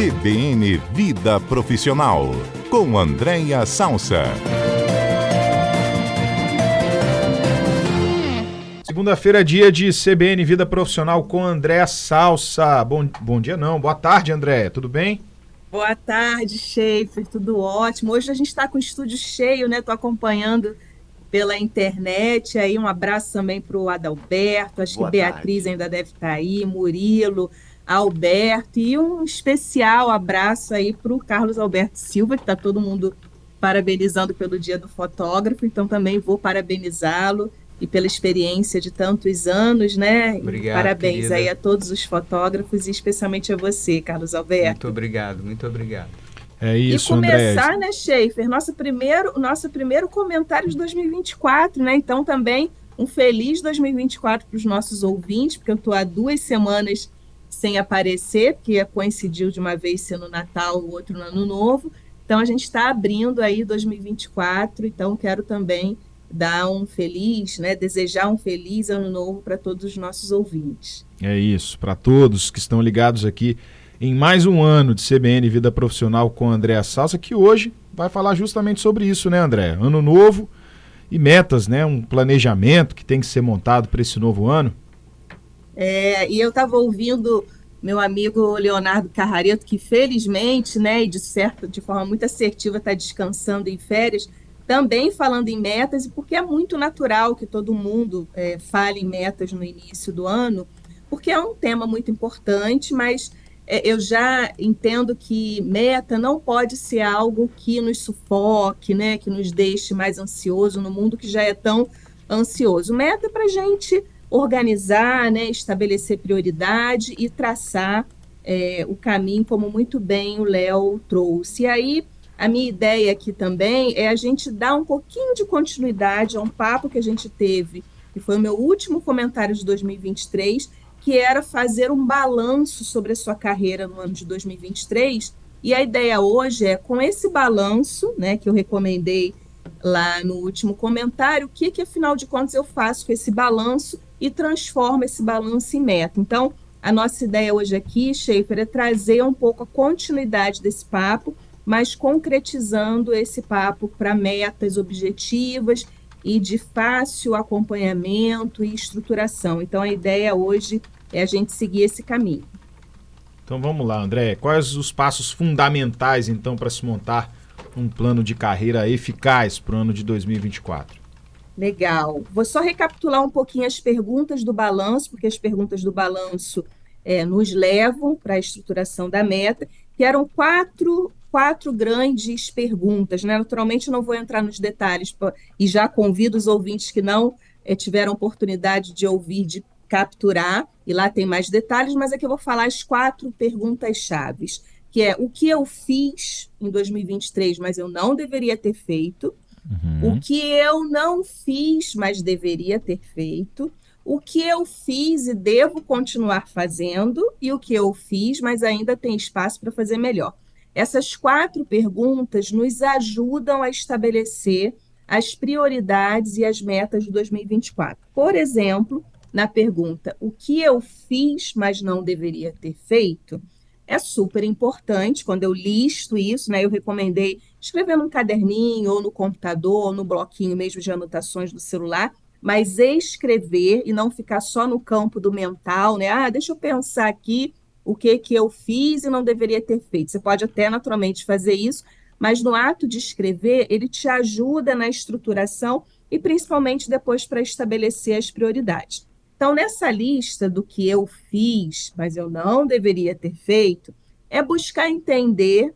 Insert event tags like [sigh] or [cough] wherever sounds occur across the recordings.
CBN Vida Profissional, com Andréia Salsa. Segunda-feira, dia de CBN Vida Profissional com Andréa Salsa. Bom, bom dia, não. Boa tarde, Andréia. Tudo bem? Boa tarde, Schaefer. Tudo ótimo. Hoje a gente está com o estúdio cheio, né? Estou acompanhando pela internet. Aí um abraço também para o Adalberto. Acho Boa que Beatriz tarde. ainda deve estar tá aí, Murilo. Alberto e um especial abraço aí para o Carlos Alberto Silva, que está todo mundo parabenizando pelo Dia do Fotógrafo, então também vou parabenizá-lo e pela experiência de tantos anos, né? Obrigado, parabéns querida. aí a todos os fotógrafos e especialmente a você, Carlos Alberto. Muito obrigado, muito obrigado. É isso, E começar, André. né, Schaefer, nosso primeiro, nosso primeiro comentário de 2024, né? Então também um feliz 2024 para os nossos ouvintes, porque eu estou há duas semanas sem aparecer, porque coincidiu de uma vez ser no Natal, o outro no Ano Novo. Então a gente está abrindo aí 2024, então quero também dar um feliz, né, desejar um feliz ano novo para todos os nossos ouvintes. É isso, para todos que estão ligados aqui em mais um ano de CBN Vida Profissional com Andréa Salsa, que hoje vai falar justamente sobre isso, né, André? Ano novo e metas, né? Um planejamento que tem que ser montado para esse novo ano. É, e eu estava ouvindo meu amigo Leonardo Carrareto, que felizmente, né, e de certo, de forma muito assertiva, está descansando em férias, também falando em metas, porque é muito natural que todo mundo é, fale em metas no início do ano, porque é um tema muito importante, mas é, eu já entendo que meta não pode ser algo que nos sufoque, né, que nos deixe mais ansioso no mundo que já é tão ansioso. Meta para gente organizar, né, estabelecer prioridade e traçar é, o caminho, como muito bem o Léo trouxe. E aí, a minha ideia aqui também é a gente dar um pouquinho de continuidade a um papo que a gente teve, que foi o meu último comentário de 2023, que era fazer um balanço sobre a sua carreira no ano de 2023. E a ideia hoje é, com esse balanço, né, que eu recomendei lá no último comentário, o que, que afinal de contas eu faço com esse balanço e transformo esse balanço em meta. Então, a nossa ideia hoje aqui, Schaefer, é trazer um pouco a continuidade desse papo, mas concretizando esse papo para metas objetivas e de fácil acompanhamento e estruturação. Então, a ideia hoje é a gente seguir esse caminho. Então vamos lá, André. Quais os passos fundamentais, então, para se montar um plano de carreira eficaz para o ano de 2024? Legal. Vou só recapitular um pouquinho as perguntas do balanço, porque as perguntas do balanço é, nos levam para a estruturação da meta, que eram quatro, quatro grandes perguntas. Né? Naturalmente, não vou entrar nos detalhes e já convido os ouvintes que não é, tiveram oportunidade de ouvir, de capturar, e lá tem mais detalhes, mas aqui eu vou falar as quatro perguntas chaves, que é o que eu fiz em 2023, mas eu não deveria ter feito, Uhum. O que eu não fiz, mas deveria ter feito. O que eu fiz e devo continuar fazendo. E o que eu fiz, mas ainda tem espaço para fazer melhor. Essas quatro perguntas nos ajudam a estabelecer as prioridades e as metas de 2024. Por exemplo, na pergunta: o que eu fiz, mas não deveria ter feito? É super importante. Quando eu listo isso, né, eu recomendei escrever num caderninho, ou no computador, ou no bloquinho mesmo de anotações do celular, mas escrever e não ficar só no campo do mental, né? Ah, deixa eu pensar aqui o que que eu fiz e não deveria ter feito. Você pode até naturalmente fazer isso, mas no ato de escrever, ele te ajuda na estruturação e principalmente depois para estabelecer as prioridades. Então, nessa lista do que eu fiz, mas eu não deveria ter feito, é buscar entender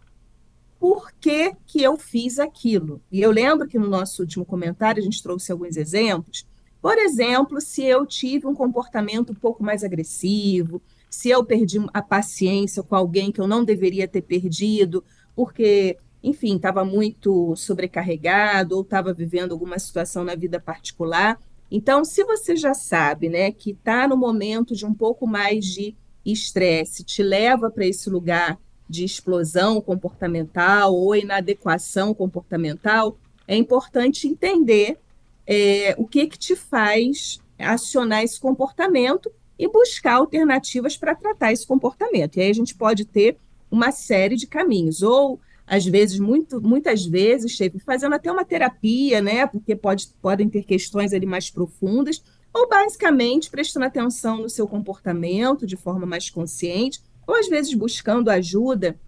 por que, que eu fiz aquilo. E eu lembro que no nosso último comentário a gente trouxe alguns exemplos. Por exemplo, se eu tive um comportamento um pouco mais agressivo, se eu perdi a paciência com alguém que eu não deveria ter perdido, porque, enfim, estava muito sobrecarregado ou estava vivendo alguma situação na vida particular, então, se você já sabe, né, que está no momento de um pouco mais de estresse, te leva para esse lugar de explosão comportamental ou inadequação comportamental, é importante entender é, o que que te faz acionar esse comportamento e buscar alternativas para tratar esse comportamento. E aí a gente pode ter uma série de caminhos, ou às vezes, muito, muitas vezes, fazendo até uma terapia, né? Porque pode, podem ter questões ali mais profundas, ou basicamente prestando atenção no seu comportamento de forma mais consciente, ou às vezes buscando ajuda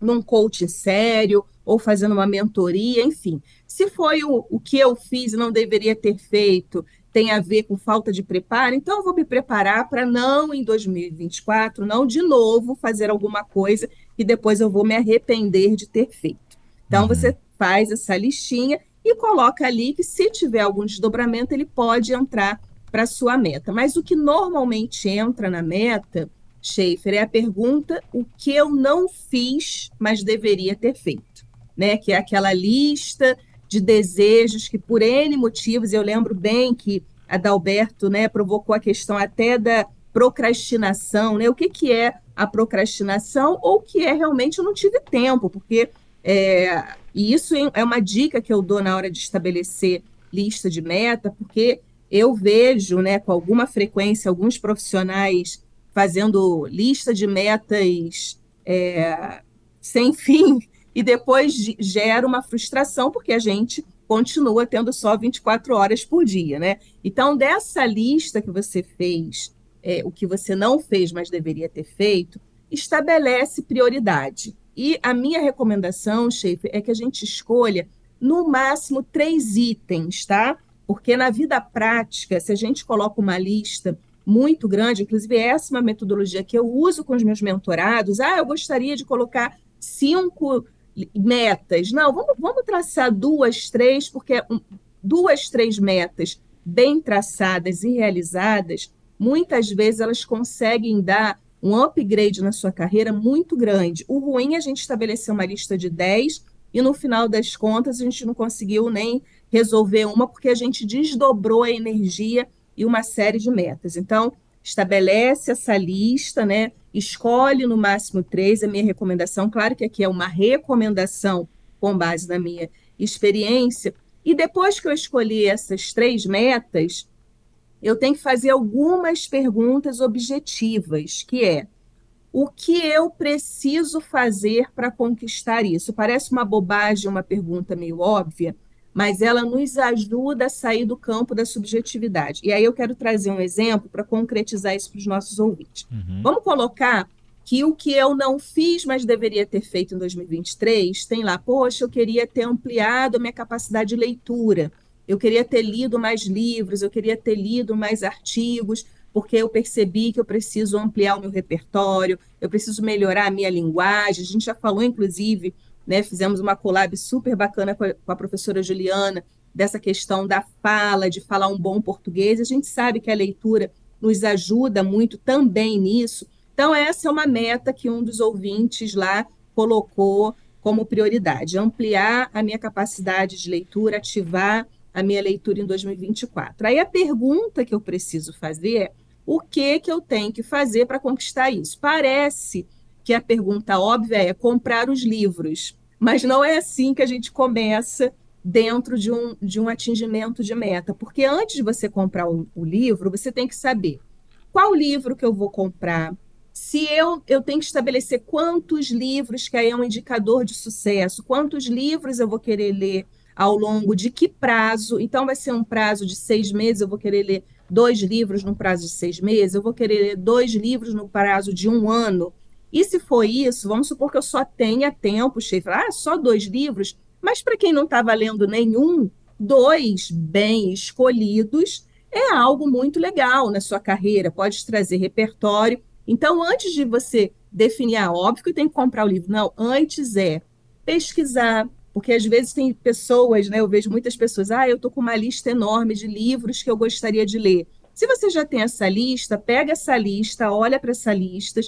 num coaching sério, ou fazendo uma mentoria, enfim. Se foi o, o que eu fiz e não deveria ter feito, tem a ver com falta de preparo, então eu vou me preparar para não, em 2024, não de novo fazer alguma coisa que depois eu vou me arrepender de ter feito. Então, uhum. você faz essa listinha e coloca ali que se tiver algum desdobramento, ele pode entrar para a sua meta. Mas o que normalmente entra na meta, Schaefer, é a pergunta o que eu não fiz, mas deveria ter feito. Né? Que é aquela lista de desejos que, por N motivos, eu lembro bem que a Dalberto né, provocou a questão até da procrastinação, né? O que, que é a procrastinação ou que é realmente eu não tive tempo, porque é, e isso é uma dica que eu dou na hora de estabelecer lista de meta, porque eu vejo, né, com alguma frequência, alguns profissionais fazendo lista de metas é, sem [laughs] fim, e depois gera uma frustração, porque a gente continua tendo só 24 horas por dia, né? Então, dessa lista que você fez, é, o que você não fez, mas deveria ter feito, estabelece prioridade. E a minha recomendação, chefe, é que a gente escolha no máximo três itens, tá? Porque na vida prática, se a gente coloca uma lista muito grande, inclusive essa é uma metodologia que eu uso com os meus mentorados. Ah, eu gostaria de colocar cinco metas. Não, vamos, vamos traçar duas, três, porque duas, três metas bem traçadas e realizadas, muitas vezes elas conseguem dar um upgrade na sua carreira muito grande. O ruim é a gente estabelecer uma lista de 10 e no final das contas a gente não conseguiu nem resolver uma porque a gente desdobrou a energia e uma série de metas. Então, estabelece essa lista, né? Escolhe no máximo três, é a minha recomendação. Claro que aqui é uma recomendação com base na minha experiência. E depois que eu escolhi essas três metas, eu tenho que fazer algumas perguntas objetivas, que é o que eu preciso fazer para conquistar isso? Parece uma bobagem, uma pergunta meio óbvia, mas ela nos ajuda a sair do campo da subjetividade. E aí eu quero trazer um exemplo para concretizar isso para os nossos ouvintes. Uhum. Vamos colocar que o que eu não fiz, mas deveria ter feito em 2023, tem lá, poxa, eu queria ter ampliado a minha capacidade de leitura, eu queria ter lido mais livros, eu queria ter lido mais artigos, porque eu percebi que eu preciso ampliar o meu repertório, eu preciso melhorar a minha linguagem. A gente já falou, inclusive, né? Fizemos uma collab super bacana com a, com a professora Juliana, dessa questão da fala, de falar um bom português. A gente sabe que a leitura nos ajuda muito também nisso. Então, essa é uma meta que um dos ouvintes lá colocou como prioridade: ampliar a minha capacidade de leitura, ativar a minha leitura em 2024. Aí a pergunta que eu preciso fazer é: o que, que eu tenho que fazer para conquistar isso? Parece que a pergunta óbvia é comprar os livros, mas não é assim que a gente começa dentro de um, de um atingimento de meta, porque antes de você comprar o, o livro, você tem que saber qual livro que eu vou comprar, se eu, eu tenho que estabelecer quantos livros, que aí é um indicador de sucesso, quantos livros eu vou querer ler ao longo de que prazo. Então, vai ser um prazo de seis meses, eu vou querer ler dois livros no prazo de seis meses, eu vou querer ler dois livros no prazo de um ano. E se for isso, vamos supor que eu só tenha tempo, chefe, ah, só dois livros, mas para quem não estava lendo nenhum, dois bem escolhidos é algo muito legal na sua carreira, pode trazer repertório. Então, antes de você definir, ah, óbvio que tem que comprar o livro. Não, antes é pesquisar, porque às vezes tem pessoas, né? Eu vejo muitas pessoas, ah, eu estou com uma lista enorme de livros que eu gostaria de ler. Se você já tem essa lista, pega essa lista, olha para essa lista,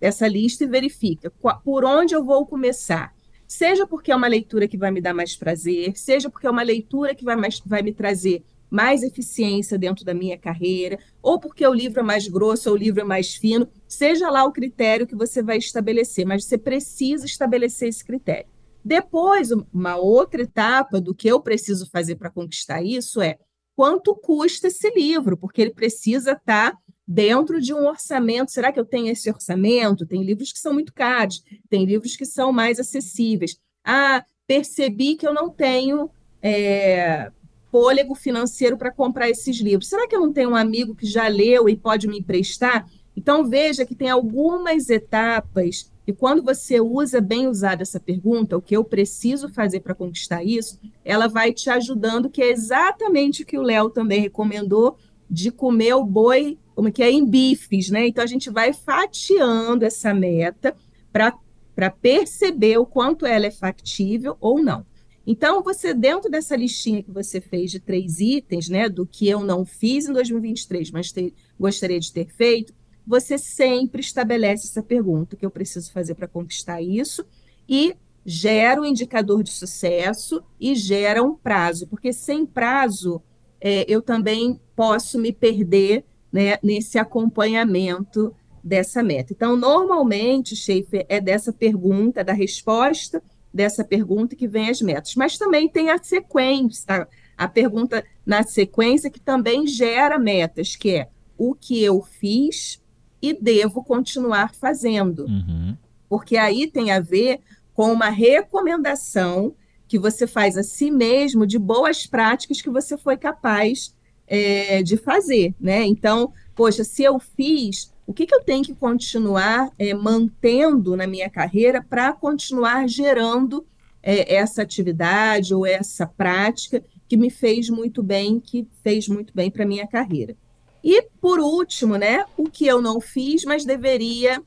essa lista e verifica por onde eu vou começar. Seja porque é uma leitura que vai me dar mais prazer, seja porque é uma leitura que vai, mais, vai me trazer mais eficiência dentro da minha carreira, ou porque o livro é mais grosso ou o livro é mais fino, seja lá o critério que você vai estabelecer, mas você precisa estabelecer esse critério. Depois, uma outra etapa do que eu preciso fazer para conquistar isso é quanto custa esse livro, porque ele precisa estar tá dentro de um orçamento. Será que eu tenho esse orçamento? Tem livros que são muito caros, tem livros que são mais acessíveis. Ah, percebi que eu não tenho é, fôlego financeiro para comprar esses livros. Será que eu não tenho um amigo que já leu e pode me emprestar? Então, veja que tem algumas etapas e quando você usa bem usada essa pergunta, o que eu preciso fazer para conquistar isso, ela vai te ajudando, que é exatamente o que o Léo também recomendou, de comer o boi, como que é, em bifes, né? Então a gente vai fatiando essa meta para perceber o quanto ela é factível ou não. Então, você, dentro dessa listinha que você fez de três itens, né, do que eu não fiz em 2023, mas gostaria de ter feito, você sempre estabelece essa pergunta: que eu preciso fazer para conquistar isso? E gera um indicador de sucesso e gera um prazo, porque sem prazo é, eu também posso me perder né, nesse acompanhamento dessa meta. Então, normalmente, Schaefer, é dessa pergunta, da resposta dessa pergunta que vem as metas. Mas também tem a sequência, a pergunta na sequência que também gera metas, que é o que eu fiz e devo continuar fazendo. Uhum. Porque aí tem a ver com uma recomendação que você faz a si mesmo de boas práticas que você foi capaz é, de fazer, né? Então, poxa, se eu fiz, o que, que eu tenho que continuar é, mantendo na minha carreira para continuar gerando é, essa atividade ou essa prática que me fez muito bem, que fez muito bem para minha carreira. E, por último, né, o que eu não fiz, mas deveria.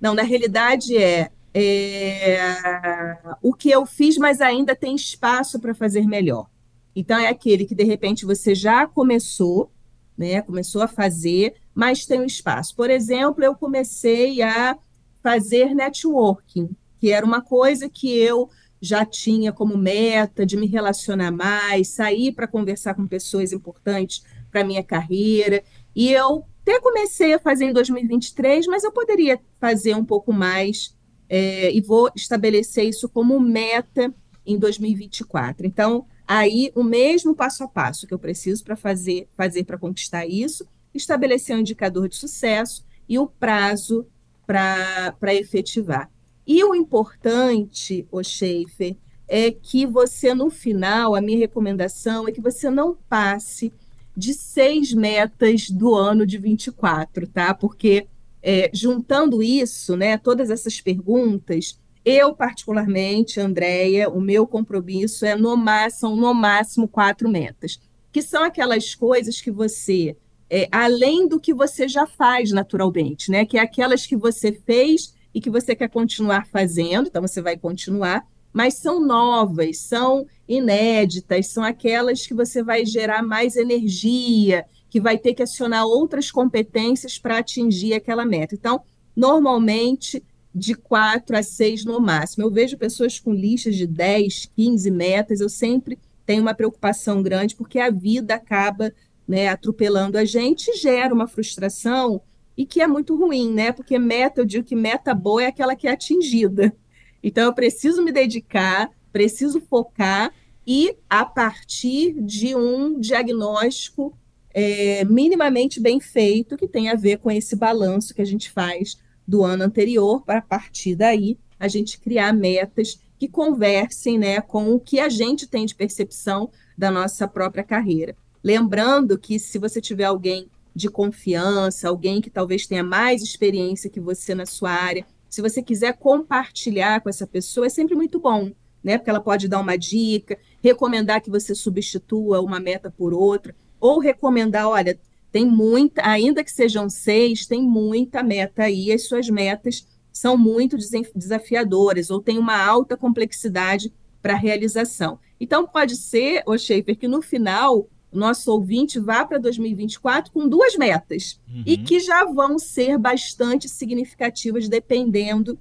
Não, na realidade é, é o que eu fiz, mas ainda tem espaço para fazer melhor. Então, é aquele que, de repente, você já começou, né, começou a fazer, mas tem um espaço. Por exemplo, eu comecei a fazer networking, que era uma coisa que eu já tinha como meta de me relacionar mais, sair para conversar com pessoas importantes para minha carreira. E eu até comecei a fazer em 2023, mas eu poderia fazer um pouco mais é, e vou estabelecer isso como meta em 2024. Então, aí o mesmo passo a passo que eu preciso para fazer fazer para conquistar isso, estabelecer um indicador de sucesso e o prazo para efetivar. E o importante, o Schaefer, é que você, no final, a minha recomendação é que você não passe de seis metas do ano de 24, tá? Porque é, juntando isso, né, todas essas perguntas, eu particularmente, Andréia, o meu compromisso é no máximo, no máximo quatro metas, que são aquelas coisas que você, é, além do que você já faz naturalmente, né, que é aquelas que você fez e que você quer continuar fazendo, então você vai continuar, mas são novas, são inéditas, são aquelas que você vai gerar mais energia, que vai ter que acionar outras competências para atingir aquela meta. Então, normalmente, de quatro a seis no máximo. Eu vejo pessoas com listas de 10, 15 metas, eu sempre tenho uma preocupação grande, porque a vida acaba né, atropelando a gente e gera uma frustração e que é muito ruim, né? Porque meta, eu digo que meta boa é aquela que é atingida. Então, eu preciso me dedicar, preciso focar e, a partir de um diagnóstico é, minimamente bem feito, que tem a ver com esse balanço que a gente faz do ano anterior, para a partir daí a gente criar metas que conversem né, com o que a gente tem de percepção da nossa própria carreira. Lembrando que se você tiver alguém de confiança, alguém que talvez tenha mais experiência que você na sua área, se você quiser compartilhar com essa pessoa, é sempre muito bom, né? Porque ela pode dar uma dica, recomendar que você substitua uma meta por outra, ou recomendar, olha, tem muita, ainda que sejam seis, tem muita meta aí, as suas metas são muito desafiadoras, ou tem uma alta complexidade para realização. Então, pode ser, o Schaefer, que no final nosso ouvinte vá para 2024 com duas metas uhum. e que já vão ser bastante significativas, dependendo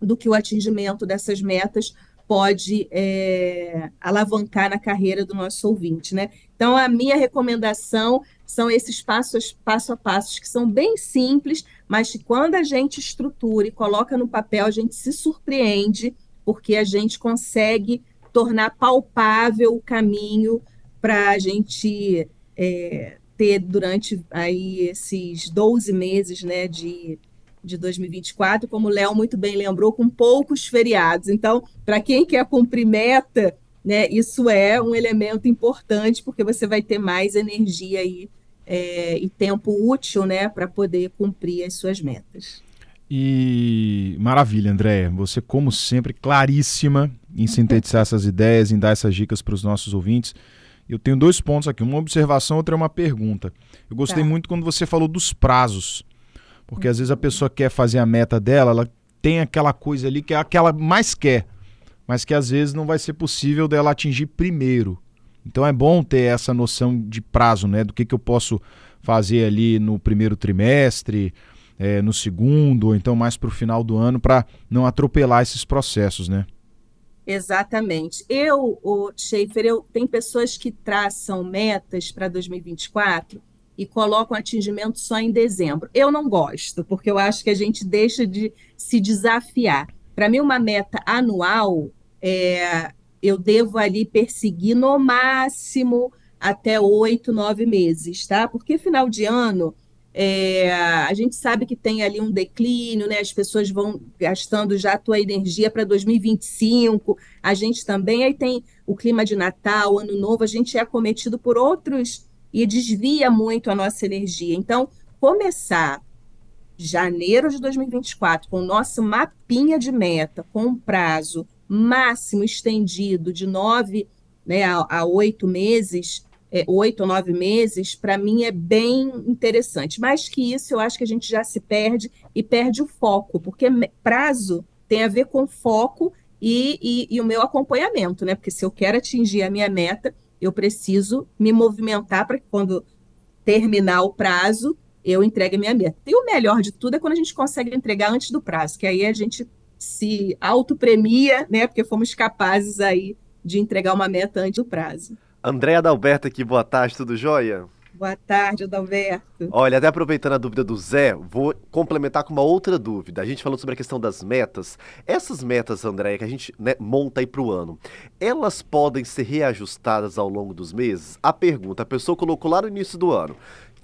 do que o atingimento dessas metas pode é, alavancar na carreira do nosso ouvinte, né? Então, a minha recomendação são esses passos, passo a passos que são bem simples, mas que quando a gente estrutura e coloca no papel, a gente se surpreende, porque a gente consegue tornar palpável o caminho para a gente é, ter durante aí esses 12 meses né, de, de 2024, como o Léo muito bem lembrou, com poucos feriados. Então, para quem quer cumprir meta, né, isso é um elemento importante, porque você vai ter mais energia aí, é, e tempo útil né, para poder cumprir as suas metas. E maravilha, Andréia. Você, como sempre, claríssima em [laughs] sintetizar essas ideias, em dar essas dicas para os nossos ouvintes. Eu tenho dois pontos aqui, uma observação, outra é uma pergunta. Eu gostei tá. muito quando você falou dos prazos, porque às vezes a pessoa quer fazer a meta dela, ela tem aquela coisa ali que é aquela mais quer, mas que às vezes não vai ser possível dela atingir primeiro. Então é bom ter essa noção de prazo, né? Do que, que eu posso fazer ali no primeiro trimestre, é, no segundo, ou então mais para o final do ano, para não atropelar esses processos, né? Exatamente. Eu, o Schaefer, eu tem pessoas que traçam metas para 2024 e colocam atingimento só em dezembro. Eu não gosto, porque eu acho que a gente deixa de se desafiar. Para mim, uma meta anual, é, eu devo ali perseguir no máximo até oito, nove meses, tá? Porque final de ano é, a gente sabe que tem ali um declínio, né? As pessoas vão gastando já a tua energia para 2025. A gente também aí tem o clima de Natal, Ano Novo, a gente é acometido por outros e desvia muito a nossa energia. Então, começar janeiro de 2024 com o nosso mapinha de meta, com um prazo máximo estendido de nove né, a oito meses, é, oito ou nove meses, para mim é bem interessante. Mais que isso, eu acho que a gente já se perde e perde o foco, porque prazo tem a ver com foco e, e, e o meu acompanhamento, né? Porque se eu quero atingir a minha meta, eu preciso me movimentar para que quando terminar o prazo, eu entregue a minha meta. E o melhor de tudo é quando a gente consegue entregar antes do prazo, que aí a gente se autopremia, né? Porque fomos capazes aí de entregar uma meta antes do prazo. André Adalberto aqui, boa tarde, tudo jóia? Boa tarde, Adalberto. Olha, até aproveitando a dúvida do Zé, vou complementar com uma outra dúvida. A gente falou sobre a questão das metas. Essas metas, André, que a gente né, monta aí para o ano, elas podem ser reajustadas ao longo dos meses? A pergunta, a pessoa colocou lá no início do ano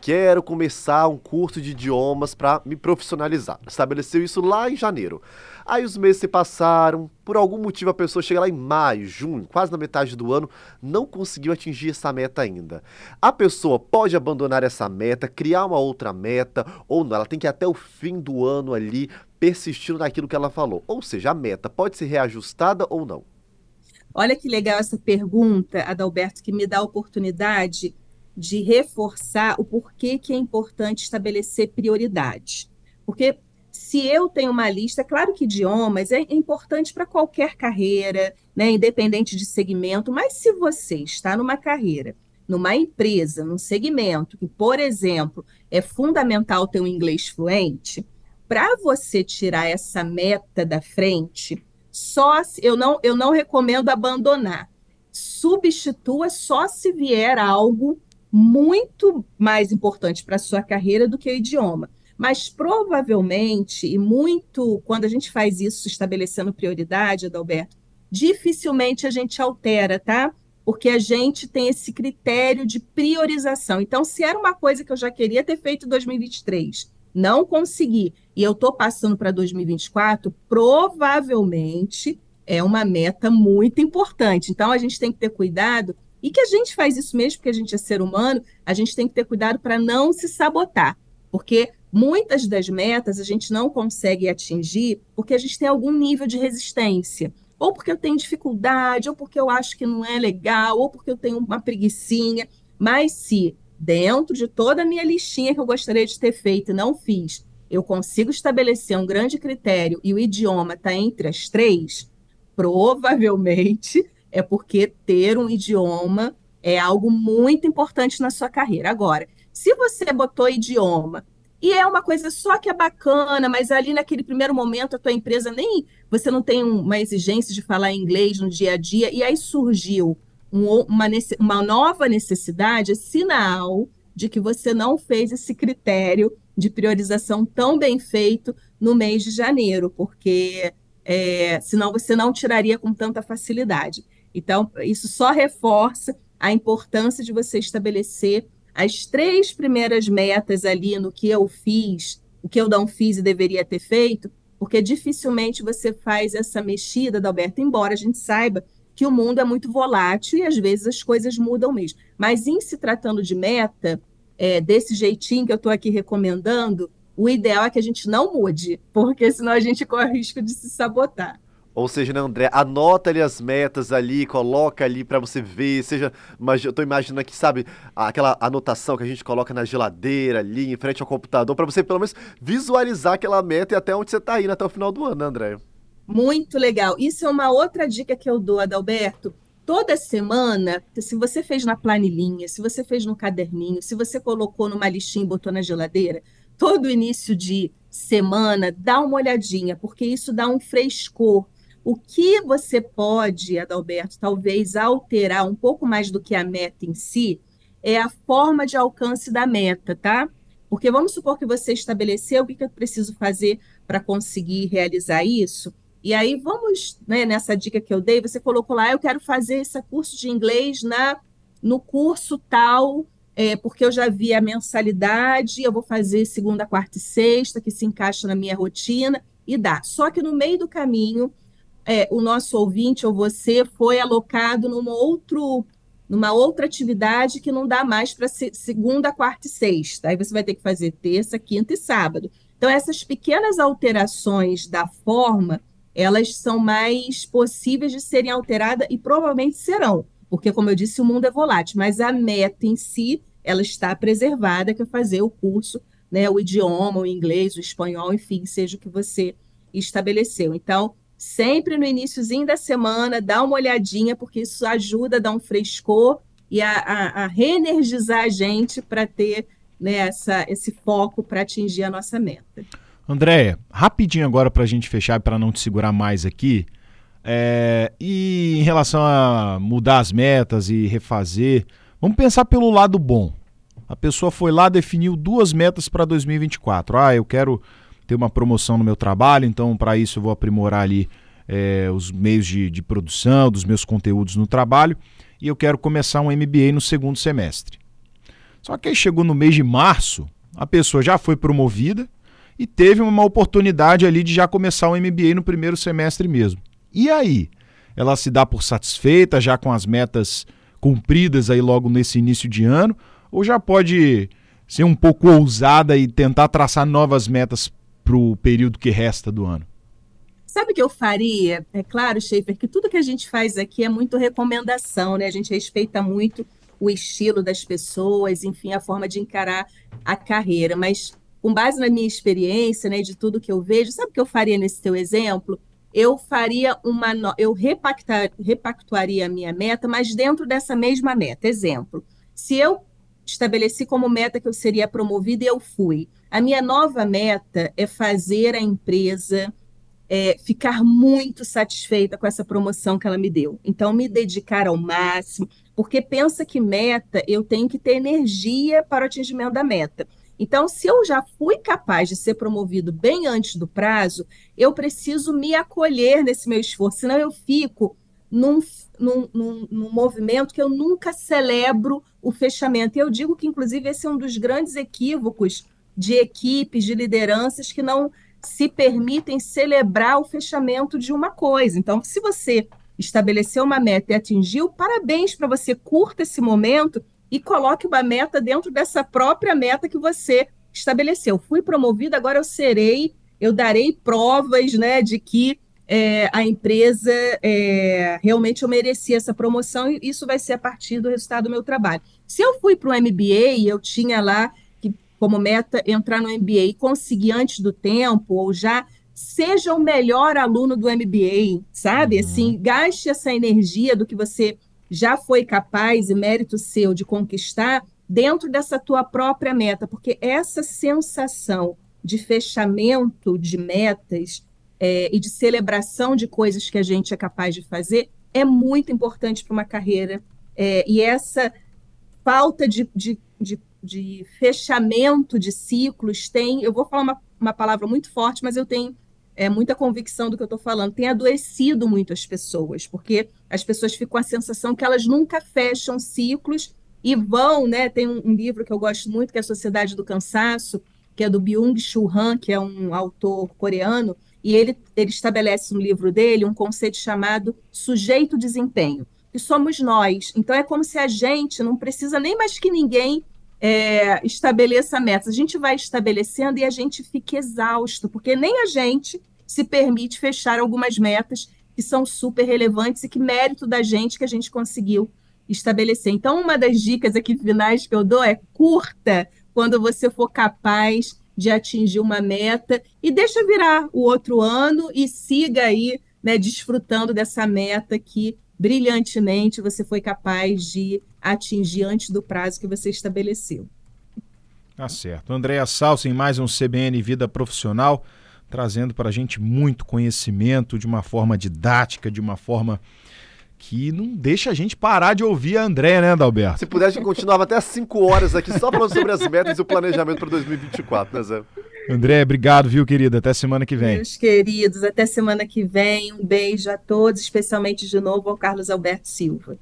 quero começar um curso de idiomas para me profissionalizar. Estabeleceu isso lá em janeiro. Aí os meses se passaram, por algum motivo a pessoa chega lá em maio, junho, quase na metade do ano, não conseguiu atingir essa meta ainda. A pessoa pode abandonar essa meta, criar uma outra meta, ou não, ela tem que ir até o fim do ano ali persistindo naquilo que ela falou. Ou seja, a meta pode ser reajustada ou não. Olha que legal essa pergunta, Adalberto, que me dá a oportunidade de reforçar o porquê que é importante estabelecer prioridades. Porque se eu tenho uma lista, claro que idiomas é importante para qualquer carreira, né, independente de segmento, mas se você está numa carreira, numa empresa, num segmento que, por exemplo, é fundamental ter um inglês fluente, para você tirar essa meta da frente, só se, eu não eu não recomendo abandonar. Substitua só se vier algo muito mais importante para a sua carreira do que o idioma. Mas provavelmente, e muito, quando a gente faz isso estabelecendo prioridade, Adalberto, dificilmente a gente altera, tá? Porque a gente tem esse critério de priorização. Então, se era uma coisa que eu já queria ter feito em 2023, não consegui, e eu estou passando para 2024, provavelmente é uma meta muito importante. Então, a gente tem que ter cuidado e que a gente faz isso mesmo porque a gente é ser humano, a gente tem que ter cuidado para não se sabotar, porque muitas das metas a gente não consegue atingir porque a gente tem algum nível de resistência, ou porque eu tenho dificuldade, ou porque eu acho que não é legal, ou porque eu tenho uma preguiçinha, mas se dentro de toda a minha listinha que eu gostaria de ter feito e não fiz, eu consigo estabelecer um grande critério e o idioma está entre as três, provavelmente é porque ter um idioma é algo muito importante na sua carreira. Agora, se você botou idioma e é uma coisa só que é bacana, mas ali naquele primeiro momento a tua empresa nem você não tem uma exigência de falar inglês no dia a dia e aí surgiu um, uma, uma nova necessidade, é sinal de que você não fez esse critério de priorização tão bem feito no mês de janeiro, porque é, senão você não tiraria com tanta facilidade. Então, isso só reforça a importância de você estabelecer as três primeiras metas ali no que eu fiz, o que eu não fiz e deveria ter feito, porque dificilmente você faz essa mexida, Dalberto, embora a gente saiba que o mundo é muito volátil e às vezes as coisas mudam mesmo. Mas em se tratando de meta, é, desse jeitinho que eu estou aqui recomendando, o ideal é que a gente não mude, porque senão a gente corre o risco de se sabotar. Ou seja, né, André, anota ali as metas ali, coloca ali para você ver, seja, mas eu tô imaginando aqui, sabe, aquela anotação que a gente coloca na geladeira ali, em frente ao computador, para você pelo menos visualizar aquela meta e até onde você tá indo até o final do ano, né, André? Muito legal. Isso é uma outra dica que eu dou, Adalberto. Toda semana, se você fez na planilhinha, se você fez no caderninho, se você colocou numa listinha e botou na geladeira, todo início de semana, dá uma olhadinha, porque isso dá um frescor o que você pode, Adalberto, talvez alterar um pouco mais do que a meta em si, é a forma de alcance da meta, tá? Porque vamos supor que você estabeleceu o que, eu preciso fazer para conseguir realizar isso. E aí vamos, né, nessa dica que eu dei, você colocou lá, eu quero fazer esse curso de inglês na no curso tal, é, porque eu já vi a mensalidade, eu vou fazer segunda, quarta e sexta, que se encaixa na minha rotina, e dá. Só que no meio do caminho, é, o nosso ouvinte ou você foi alocado numa, outro, numa outra atividade que não dá mais para segunda, quarta e sexta. Aí você vai ter que fazer terça, quinta e sábado. Então, essas pequenas alterações da forma, elas são mais possíveis de serem alteradas e provavelmente serão, porque, como eu disse, o mundo é volátil, mas a meta em si, ela está preservada, que é fazer o curso, né, o idioma, o inglês, o espanhol, enfim, seja o que você estabeleceu. Então, sempre no iníciozinho da semana, dá uma olhadinha, porque isso ajuda a dar um frescor e a, a, a reenergizar a gente para ter né, essa, esse foco para atingir a nossa meta. Andréia, rapidinho agora para a gente fechar, para não te segurar mais aqui, é, e em relação a mudar as metas e refazer, vamos pensar pelo lado bom. A pessoa foi lá, definiu duas metas para 2024. Ah, eu quero ter uma promoção no meu trabalho, então para isso eu vou aprimorar ali é, os meios de, de produção dos meus conteúdos no trabalho e eu quero começar um MBA no segundo semestre. Só que aí chegou no mês de março, a pessoa já foi promovida e teve uma oportunidade ali de já começar um MBA no primeiro semestre mesmo. E aí? Ela se dá por satisfeita já com as metas cumpridas aí logo nesse início de ano ou já pode ser um pouco ousada e tentar traçar novas metas para o período que resta do ano? Sabe o que eu faria? É claro, Schaefer, que tudo que a gente faz aqui é muito recomendação, né? A gente respeita muito o estilo das pessoas, enfim, a forma de encarar a carreira. Mas com base na minha experiência, né, de tudo que eu vejo, sabe o que eu faria nesse teu exemplo? Eu faria uma, eu repactar, repactuaria a minha meta, mas dentro dessa mesma meta. Exemplo, se eu estabeleci como meta que eu seria promovida e eu fui. A minha nova meta é fazer a empresa é, ficar muito satisfeita com essa promoção que ela me deu. Então, me dedicar ao máximo, porque pensa que meta, eu tenho que ter energia para o atingimento da meta. Então, se eu já fui capaz de ser promovido bem antes do prazo, eu preciso me acolher nesse meu esforço, senão eu fico num, num, num, num, movimento que eu nunca celebro o fechamento. E eu digo que, inclusive, esse é um dos grandes equívocos de equipes, de lideranças que não se permitem celebrar o fechamento de uma coisa. Então, se você estabeleceu uma meta e atingiu, parabéns para você, curta esse momento e coloque uma meta dentro dessa própria meta que você estabeleceu. Fui promovido, agora eu serei, eu darei provas né, de que é, a empresa é, realmente eu mereci essa promoção e isso vai ser a partir do resultado do meu trabalho. Se eu fui para o MBA e eu tinha lá como meta entrar no MBA e conseguir antes do tempo, ou já seja o melhor aluno do MBA, sabe? Uhum. Assim, gaste essa energia do que você já foi capaz e mérito seu de conquistar dentro dessa tua própria meta, porque essa sensação de fechamento de metas é, e de celebração de coisas que a gente é capaz de fazer é muito importante para uma carreira. É, e essa falta de, de, de, de, fechamento de ciclos tem, eu vou falar uma, uma palavra muito forte, mas eu tenho é, muita convicção do que eu estou falando, tem adoecido muito as pessoas, porque as pessoas ficam com a sensação que elas nunca fecham ciclos e vão, né? Tem um, um, livro que eu gosto muito, que é a Sociedade do Cansaço, que é do Byung-Chul Han, que é um autor coreano, e ele, ele estabelece no livro dele um conceito chamado sujeito desempenho, que somos nós. Então é como se a gente não precisa nem mais que ninguém é, estabeleça metas. A gente vai estabelecendo e a gente fica exausto, porque nem a gente se permite fechar algumas metas que são super relevantes e que mérito da gente que a gente conseguiu estabelecer. Então, uma das dicas aqui finais que eu dou é curta quando você for capaz de atingir uma meta e deixa virar o outro ano e siga aí, né, desfrutando dessa meta que brilhantemente você foi capaz de atingir antes do prazo que você estabeleceu. Tá certo. Andréa Salsa em mais um CBN Vida Profissional, trazendo para a gente muito conhecimento de uma forma didática, de uma forma que não deixa a gente parar de ouvir a André, né, Dalberto? Se pudesse, a gente continuava até 5 horas aqui só falando sobre as metas e o planejamento para 2024, né, Zé? André, obrigado, viu, querida? Até semana que vem. Meus queridos, até semana que vem. Um beijo a todos, especialmente de novo ao Carlos Alberto Silva.